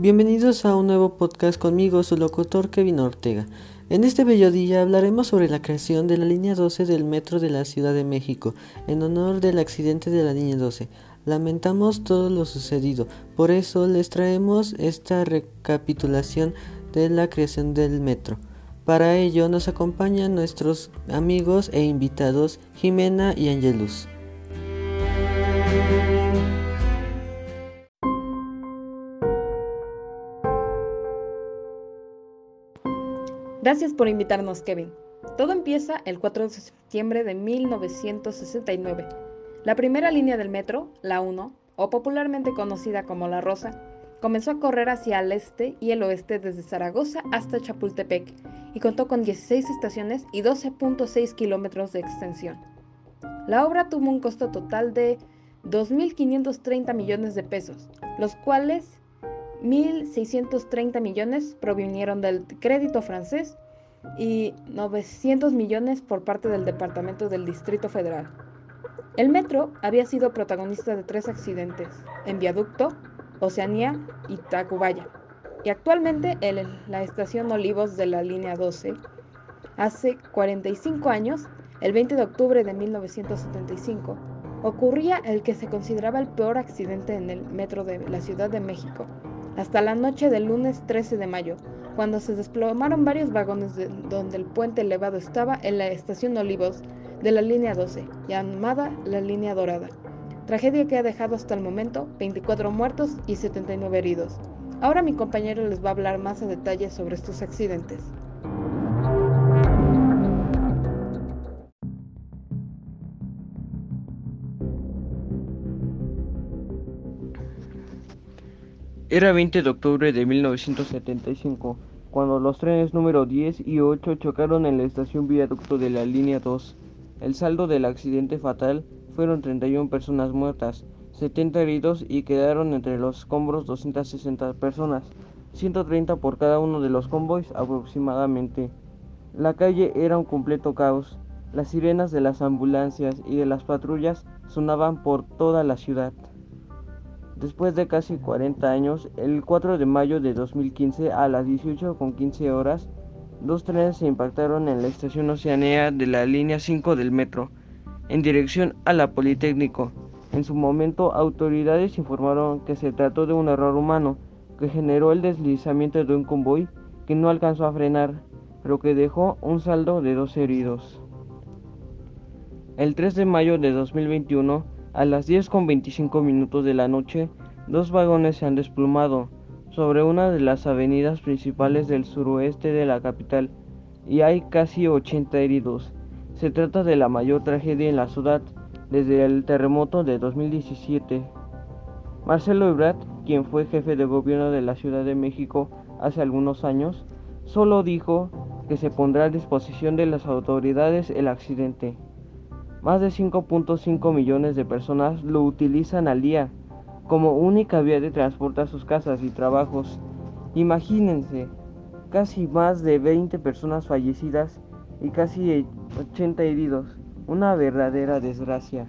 Bienvenidos a un nuevo podcast conmigo, su locutor Kevin Ortega. En este bello día hablaremos sobre la creación de la línea 12 del metro de la Ciudad de México, en honor del accidente de la línea 12. Lamentamos todo lo sucedido, por eso les traemos esta recapitulación de la creación del metro. Para ello nos acompañan nuestros amigos e invitados Jimena y Angelus. Gracias por invitarnos, Kevin. Todo empieza el 4 de septiembre de 1969. La primera línea del metro, la 1, o popularmente conocida como La Rosa, comenzó a correr hacia el este y el oeste desde Zaragoza hasta Chapultepec y contó con 16 estaciones y 12.6 kilómetros de extensión. La obra tuvo un costo total de 2.530 millones de pesos, los cuales 1.630 millones provinieron del crédito francés y 900 millones por parte del Departamento del Distrito Federal. El metro había sido protagonista de tres accidentes, en Viaducto, Oceanía y Tacubaya, y actualmente en la estación Olivos de la línea 12. Hace 45 años, el 20 de octubre de 1975, ocurría el que se consideraba el peor accidente en el metro de la Ciudad de México, hasta la noche del lunes 13 de mayo, cuando se desplomaron varios vagones de donde el puente elevado estaba en la estación Olivos de la línea 12, llamada la línea dorada. Tragedia que ha dejado hasta el momento 24 muertos y 79 heridos. Ahora mi compañero les va a hablar más a detalle sobre estos accidentes. Era 20 de octubre de 1975, cuando los trenes número 10 y 8 chocaron en la estación viaducto de la línea 2. El saldo del accidente fatal fueron 31 personas muertas, 70 heridos y quedaron entre los escombros 260 personas, 130 por cada uno de los convoys aproximadamente. La calle era un completo caos. Las sirenas de las ambulancias y de las patrullas sonaban por toda la ciudad. Después de casi 40 años, el 4 de mayo de 2015 a las 18.15 horas, dos trenes se impactaron en la estación Oceanea de la línea 5 del metro, en dirección a la Politécnico. En su momento, autoridades informaron que se trató de un error humano que generó el deslizamiento de un convoy que no alcanzó a frenar, pero que dejó un saldo de dos heridos. El 3 de mayo de 2021, a las 10.25 minutos de la noche, dos vagones se han desplomado sobre una de las avenidas principales del suroeste de la capital y hay casi 80 heridos. Se trata de la mayor tragedia en la ciudad desde el terremoto de 2017. Marcelo Ebrard, quien fue jefe de gobierno de la Ciudad de México hace algunos años, solo dijo que se pondrá a disposición de las autoridades el accidente. Más de 5.5 millones de personas lo utilizan al día como única vía de transporte a sus casas y trabajos. Imagínense, casi más de 20 personas fallecidas y casi 80 heridos. Una verdadera desgracia.